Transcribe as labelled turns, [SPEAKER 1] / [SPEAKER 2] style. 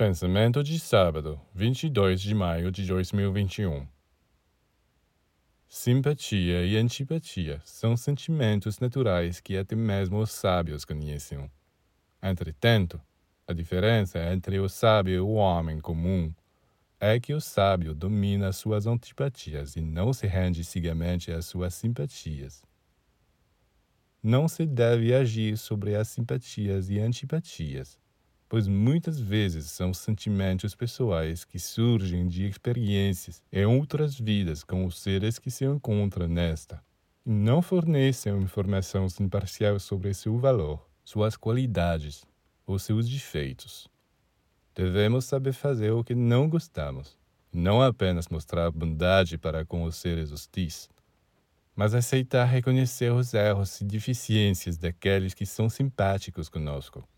[SPEAKER 1] Pensamento de sábado, 22 de maio de 2021. Simpatia e antipatia são sentimentos naturais que até mesmo os sábios conhecem. Entretanto, a diferença entre o sábio e o homem comum é que o sábio domina suas antipatias e não se rende cegamente às suas simpatias. Não se deve agir sobre as simpatias e antipatias pois muitas vezes são sentimentos pessoais que surgem de experiências em outras vidas com os seres que se encontram nesta, e não fornecem informação imparcial sobre seu valor, suas qualidades ou seus defeitos. Devemos saber fazer o que não gostamos, não apenas mostrar bondade para com os seres hostis, mas aceitar reconhecer os erros e deficiências daqueles que são simpáticos conosco.